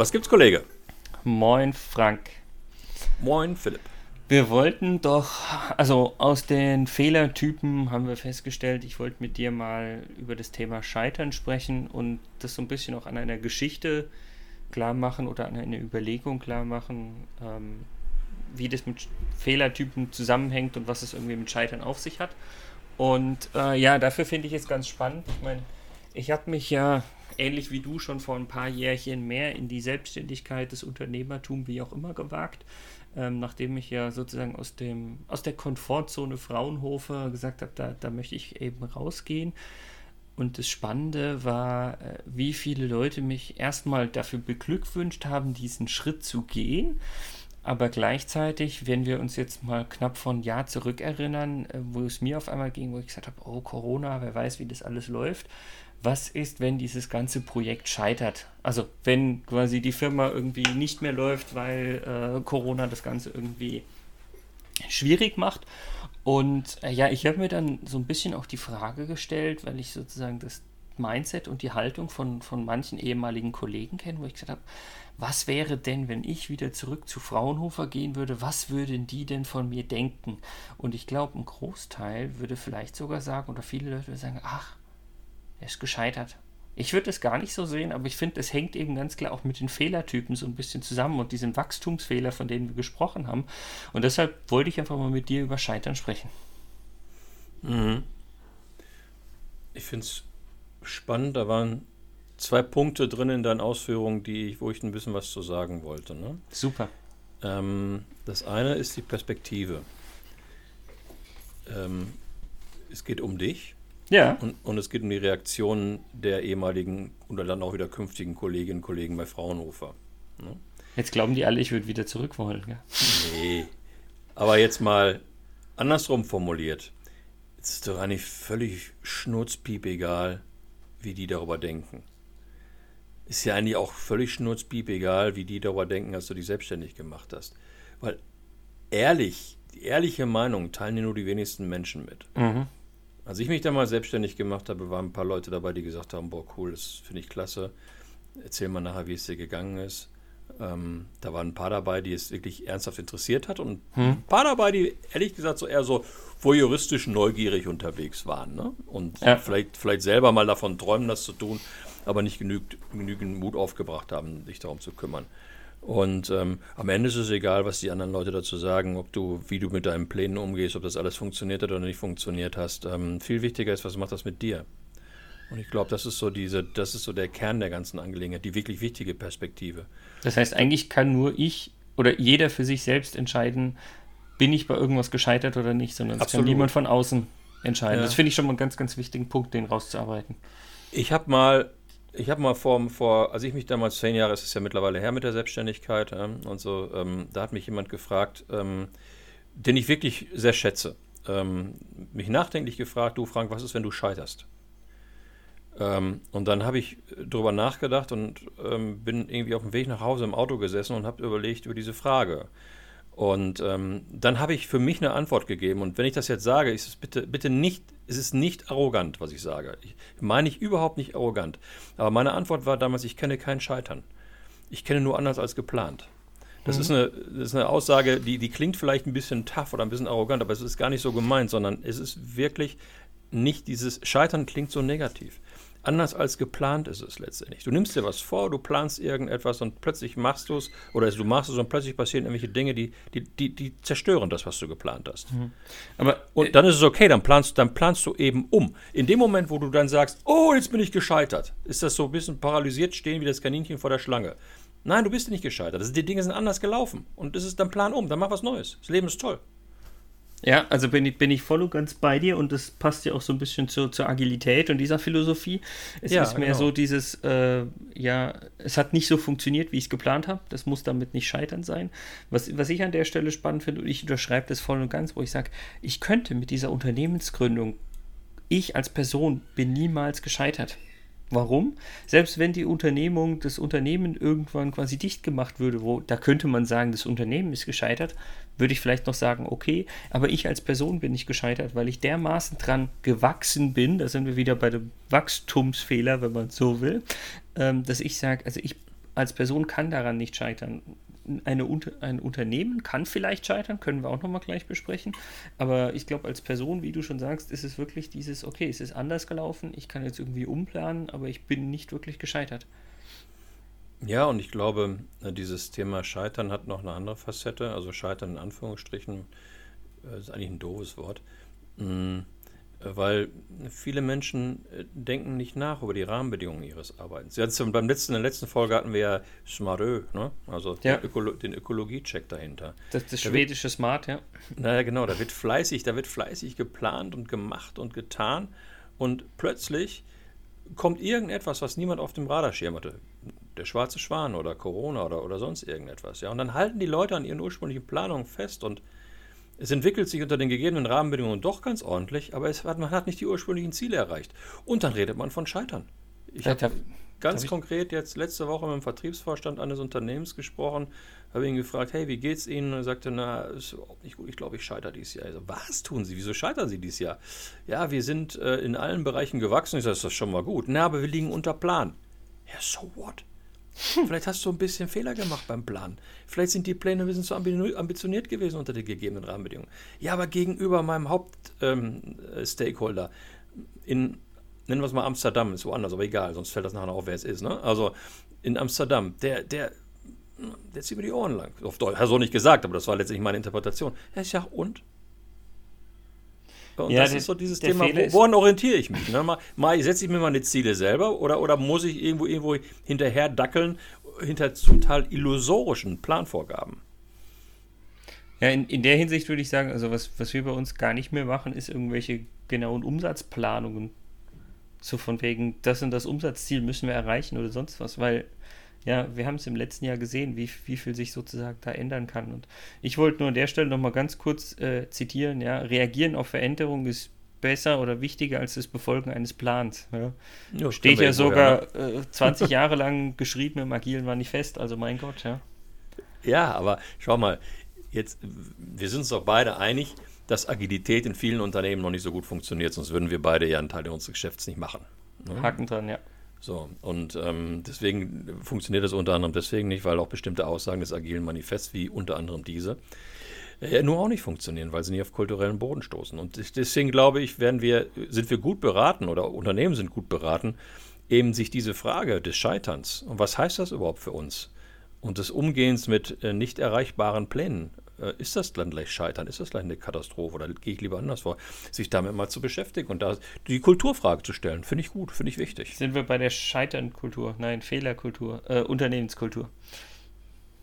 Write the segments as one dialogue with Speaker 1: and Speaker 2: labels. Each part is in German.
Speaker 1: Was gibt's, Kollege?
Speaker 2: Moin, Frank.
Speaker 1: Moin, Philipp.
Speaker 2: Wir wollten doch, also aus den Fehlertypen haben wir festgestellt, ich wollte mit dir mal über das Thema Scheitern sprechen und das so ein bisschen auch an einer Geschichte klar machen oder an einer Überlegung klar machen, ähm, wie das mit Fehlertypen zusammenhängt und was es irgendwie mit Scheitern auf sich hat. Und äh, ja, dafür finde ich es ganz spannend. Ich meine, ich habe mich ja ähnlich wie du schon vor ein paar Jährchen mehr in die Selbstständigkeit, das Unternehmertum, wie auch immer gewagt. Ähm, nachdem ich ja sozusagen aus, dem, aus der Komfortzone Fraunhofer gesagt habe, da, da möchte ich eben rausgehen. Und das Spannende war, äh, wie viele Leute mich erstmal dafür beglückwünscht haben, diesen Schritt zu gehen. Aber gleichzeitig, wenn wir uns jetzt mal knapp von Jahr zurückerinnern, äh, wo es mir auf einmal ging, wo ich gesagt habe, oh Corona, wer weiß, wie das alles läuft, was ist, wenn dieses ganze Projekt scheitert? Also wenn quasi die Firma irgendwie nicht mehr läuft, weil äh, Corona das Ganze irgendwie schwierig macht. Und äh, ja, ich habe mir dann so ein bisschen auch die Frage gestellt, weil ich sozusagen das Mindset und die Haltung von, von manchen ehemaligen Kollegen kenne, wo ich gesagt habe, was wäre denn, wenn ich wieder zurück zu Fraunhofer gehen würde, was würden die denn von mir denken? Und ich glaube, ein Großteil würde vielleicht sogar sagen, oder viele Leute würden sagen, ach, er ist gescheitert. Ich würde es gar nicht so sehen, aber ich finde, es hängt eben ganz klar auch mit den Fehlertypen so ein bisschen zusammen und diesen Wachstumsfehler, von denen wir gesprochen haben. Und deshalb wollte ich einfach mal mit dir über Scheitern sprechen.
Speaker 1: Mhm. Ich finde es spannend, da waren zwei Punkte drin in deinen Ausführungen, die, wo ich ein bisschen was zu sagen wollte. Ne?
Speaker 2: Super.
Speaker 1: Ähm, das eine ist die Perspektive. Ähm, es geht um dich
Speaker 2: ja.
Speaker 1: Und, und, es geht um die Reaktionen der ehemaligen oder dann auch wieder künftigen Kolleginnen und Kollegen bei Fraunhofer.
Speaker 2: Ne? Jetzt glauben die alle, ich würde wieder zurück wollen. Gell?
Speaker 1: Nee. Aber jetzt mal andersrum formuliert. Es ist doch eigentlich völlig schnurzpiep egal, wie die darüber denken. Ist ja eigentlich auch völlig schnurzpiep egal, wie die darüber denken, als du dich selbstständig gemacht hast. Weil ehrlich, die ehrliche Meinung teilen dir nur die wenigsten Menschen mit. Mhm. Als ich mich da mal selbstständig gemacht habe, waren ein paar Leute dabei, die gesagt haben, boah, cool, das finde ich klasse. Erzähl mal nachher, wie es dir gegangen ist. Ähm, da waren ein paar dabei, die es wirklich ernsthaft interessiert hat und hm. ein paar dabei, die ehrlich gesagt so eher so voyeuristisch neugierig unterwegs waren. Ne? Und ja. vielleicht, vielleicht selber mal davon träumen, das zu tun, aber nicht genügend, genügend Mut aufgebracht haben, sich darum zu kümmern. Und ähm, am Ende ist es egal, was die anderen Leute dazu sagen, ob du, wie du mit deinen Plänen umgehst, ob das alles funktioniert hat oder nicht funktioniert hast. Ähm, viel wichtiger ist, was macht das mit dir? Und ich glaube, das ist so diese, das ist so der Kern der ganzen Angelegenheit, die wirklich wichtige Perspektive.
Speaker 2: Das heißt, eigentlich kann nur ich oder jeder für sich selbst entscheiden, bin ich bei irgendwas gescheitert oder nicht, sondern es kann niemand von außen entscheiden. Ja. Das finde ich schon mal einen ganz, ganz wichtigen Punkt, den rauszuarbeiten.
Speaker 1: Ich habe mal ich habe mal vor, vor, als ich mich damals zehn Jahre, es ist ja mittlerweile her mit der Selbstständigkeit äh, und so, ähm, da hat mich jemand gefragt, ähm, den ich wirklich sehr schätze, ähm, mich nachdenklich gefragt, du Frank, was ist, wenn du scheiterst? Ähm, und dann habe ich darüber nachgedacht und ähm, bin irgendwie auf dem Weg nach Hause im Auto gesessen und habe überlegt über diese Frage. Und ähm, dann habe ich für mich eine Antwort gegeben. Und wenn ich das jetzt sage, ist es bitte, bitte nicht, ist es nicht arrogant, was ich sage. Ich meine ich überhaupt nicht arrogant. Aber meine Antwort war damals, ich kenne kein Scheitern. Ich kenne nur anders als geplant. Das, mhm. ist, eine, das ist eine Aussage, die, die klingt vielleicht ein bisschen tough oder ein bisschen arrogant, aber es ist gar nicht so gemeint, sondern es ist wirklich nicht dieses Scheitern klingt so negativ. Anders als geplant ist es letztendlich. Du nimmst dir was vor, du planst irgendetwas und plötzlich machst du es, oder du machst es und plötzlich passieren irgendwelche Dinge, die, die, die, die zerstören das, was du geplant hast. Mhm. Aber, und äh, dann ist es okay, dann planst, dann planst du eben um. In dem Moment, wo du dann sagst, oh, jetzt bin ich gescheitert, ist das so ein bisschen paralysiert stehen wie das Kaninchen vor der Schlange. Nein, du bist nicht gescheitert. Das, die Dinge sind anders gelaufen. Und das ist dann Plan um, dann mach was Neues. Das Leben ist toll.
Speaker 2: Ja, also bin ich, bin ich voll und ganz bei dir und das passt ja auch so ein bisschen zur, zur Agilität und dieser Philosophie. Es ja, ist mehr genau. so dieses, äh, ja, es hat nicht so funktioniert, wie ich es geplant habe. Das muss damit nicht scheitern sein. Was, was ich an der Stelle spannend finde, und ich unterschreibe das voll und ganz, wo ich sage, ich könnte mit dieser Unternehmensgründung, ich als Person bin niemals gescheitert. Warum? Selbst wenn die Unternehmung, das Unternehmen irgendwann quasi dicht gemacht würde, wo da könnte man sagen, das Unternehmen ist gescheitert, würde ich vielleicht noch sagen, okay, aber ich als Person bin nicht gescheitert, weil ich dermaßen dran gewachsen bin, da sind wir wieder bei dem Wachstumsfehler, wenn man so will, ähm, dass ich sage, also ich als Person kann daran nicht scheitern. Eine, ein Unternehmen kann vielleicht scheitern, können wir auch nochmal gleich besprechen. Aber ich glaube, als Person, wie du schon sagst, ist es wirklich dieses, okay, es ist anders gelaufen, ich kann jetzt irgendwie umplanen, aber ich bin nicht wirklich gescheitert.
Speaker 1: Ja, und ich glaube, dieses Thema Scheitern hat noch eine andere Facette. Also Scheitern in Anführungsstrichen äh, ist eigentlich ein doofes Wort. Mhm weil viele Menschen äh, denken nicht nach über die Rahmenbedingungen ihres Arbeitens. Beim letzten, in der letzten Folge hatten wir ja Smarö, ne? also ja. den, Ökolo den Ökologiecheck dahinter.
Speaker 2: Das, das da schwedische wird, Smart, ja.
Speaker 1: Naja, genau, da wird fleißig, da wird fleißig geplant und gemacht und getan und plötzlich kommt irgendetwas, was niemand auf dem Radarschirm hatte. Der schwarze Schwan oder Corona oder, oder sonst irgendetwas. Ja? Und dann halten die Leute an ihren ursprünglichen Planungen fest und es entwickelt sich unter den gegebenen Rahmenbedingungen doch ganz ordentlich, aber es hat, man hat nicht die ursprünglichen Ziele erreicht. Und dann redet man von Scheitern. Ich habe ganz konkret jetzt letzte Woche mit dem Vertriebsvorstand eines Unternehmens gesprochen, habe ihn gefragt, hey, wie geht's Ihnen? Und er sagte, na, ist überhaupt nicht gut, ich glaube, ich scheitere dieses Jahr. Also, was tun Sie? Wieso scheitern Sie dieses Jahr? Ja, wir sind äh, in allen Bereichen gewachsen. Ich sage, das ist schon mal gut. Na, aber wir liegen unter Plan. Ja, so what? Vielleicht hast du ein bisschen Fehler gemacht beim Plan. Vielleicht sind die Pläne ein bisschen zu ambitioniert gewesen unter den gegebenen Rahmenbedingungen. Ja, aber gegenüber meinem Hauptstakeholder ähm, in, nennen wir es mal Amsterdam, ist woanders, aber egal, sonst fällt das nachher auf, wer es ist. Ne? Also in Amsterdam, der, der, der zieht mir die Ohren lang. Auf Deutsch, hat so nicht gesagt, aber das war letztlich meine Interpretation. Ja, ich sag, und? Und ja, das der, ist so dieses Thema, wo, woran orientiere ich mich? Ne? Mal, mal setze ich mir meine Ziele selber oder, oder muss ich irgendwo, irgendwo hinterher dackeln, hinter zum Teil illusorischen Planvorgaben?
Speaker 2: Ja, in, in der Hinsicht würde ich sagen, also was, was wir bei uns gar nicht mehr machen, ist irgendwelche genauen Umsatzplanungen. So von wegen, das und das Umsatzziel müssen wir erreichen oder sonst was, weil ja, wir haben es im letzten Jahr gesehen, wie, wie viel sich sozusagen da ändern kann. Und ich wollte nur an der Stelle nochmal ganz kurz äh, zitieren, ja, reagieren auf Veränderungen ist besser oder wichtiger als das Befolgen eines Plans. Ja. Jo, Steht ja sogar ja. Äh, 20 Jahre lang geschrieben im agilen Manifest, also mein Gott, ja.
Speaker 1: Ja, aber schau mal, jetzt, wir sind uns doch beide einig, dass Agilität in vielen Unternehmen noch nicht so gut funktioniert, sonst würden wir beide ja einen Teil unseres Geschäfts nicht machen.
Speaker 2: Ne? Haken dran, ja.
Speaker 1: So, und ähm, deswegen funktioniert das unter anderem deswegen nicht, weil auch bestimmte Aussagen des agilen Manifests, wie unter anderem diese, äh, nur auch nicht funktionieren, weil sie nicht auf kulturellen Boden stoßen. Und deswegen glaube ich, werden wir, sind wir gut beraten oder Unternehmen sind gut beraten, eben sich diese Frage des Scheiterns und was heißt das überhaupt für uns und des Umgehens mit äh, nicht erreichbaren Plänen ist das dann gleich Scheitern, ist das gleich eine Katastrophe oder gehe ich lieber anders vor, sich damit mal zu beschäftigen und da die Kulturfrage zu stellen, finde ich gut, finde ich wichtig.
Speaker 2: Sind wir bei der Scheiternkultur, nein, Fehlerkultur, äh, Unternehmenskultur.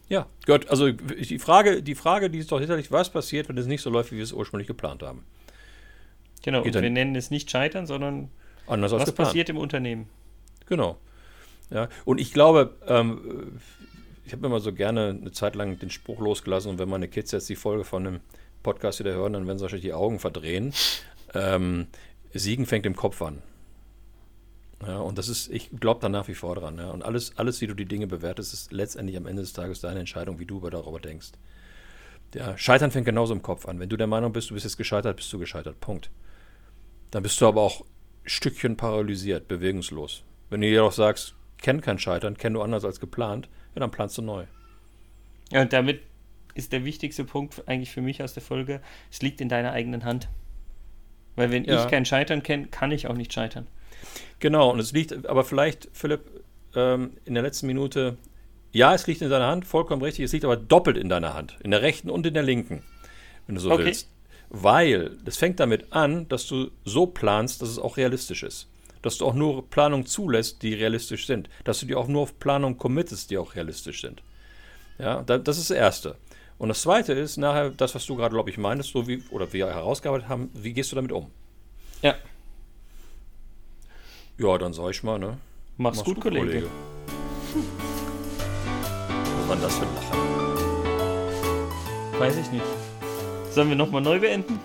Speaker 1: Ja, Gott, also die Frage, die Frage, die ist doch sicherlich, was passiert, wenn es nicht so läuft, wie wir es ursprünglich geplant haben.
Speaker 2: Genau, und wir nennen es nicht Scheitern, sondern Anders was passiert im Unternehmen.
Speaker 1: Genau. Ja, und ich glaube, ähm, ich habe immer so gerne eine Zeit lang den Spruch losgelassen und wenn meine Kids jetzt die Folge von einem Podcast wieder hören, dann werden sie wahrscheinlich die Augen verdrehen. Ähm, Siegen fängt im Kopf an. Ja, und das ist, ich glaube da nach wie vor dran. Ja. Und alles, alles, wie du die Dinge bewertest, ist letztendlich am Ende des Tages deine Entscheidung, wie du darüber denkst. Ja, Scheitern fängt genauso im Kopf an. Wenn du der Meinung bist, du bist jetzt gescheitert, bist du gescheitert. Punkt. Dann bist du aber auch Stückchen paralysiert, bewegungslos. Wenn du jedoch sagst, kenn kein Scheitern, kenn du anders als geplant, ja, dann planst du neu.
Speaker 2: Ja, und damit ist der wichtigste Punkt eigentlich für mich aus der Folge, es liegt in deiner eigenen Hand. Weil wenn ja. ich kein Scheitern kenne, kann ich auch nicht scheitern.
Speaker 1: Genau, und es liegt, aber vielleicht, Philipp, ähm, in der letzten Minute, ja, es liegt in deiner Hand, vollkommen richtig, es liegt aber doppelt in deiner Hand, in der rechten und in der linken, wenn du so okay. willst. Weil es fängt damit an, dass du so planst, dass es auch realistisch ist dass du auch nur Planungen zulässt, die realistisch sind. Dass du dir auch nur auf Planungen committest, die auch realistisch sind. Ja, das ist das Erste. Und das Zweite ist nachher das, was du gerade, glaube ich, meinst, so wie, oder wir herausgearbeitet haben, wie gehst du damit um?
Speaker 2: Ja.
Speaker 1: Ja, dann sag ich mal, ne?
Speaker 2: Mach's, Mach's gut, gut, Kollege. Kollege.
Speaker 1: Was war denn das für ein Lachen?
Speaker 2: Weiß ich nicht. Sollen wir nochmal neu beenden?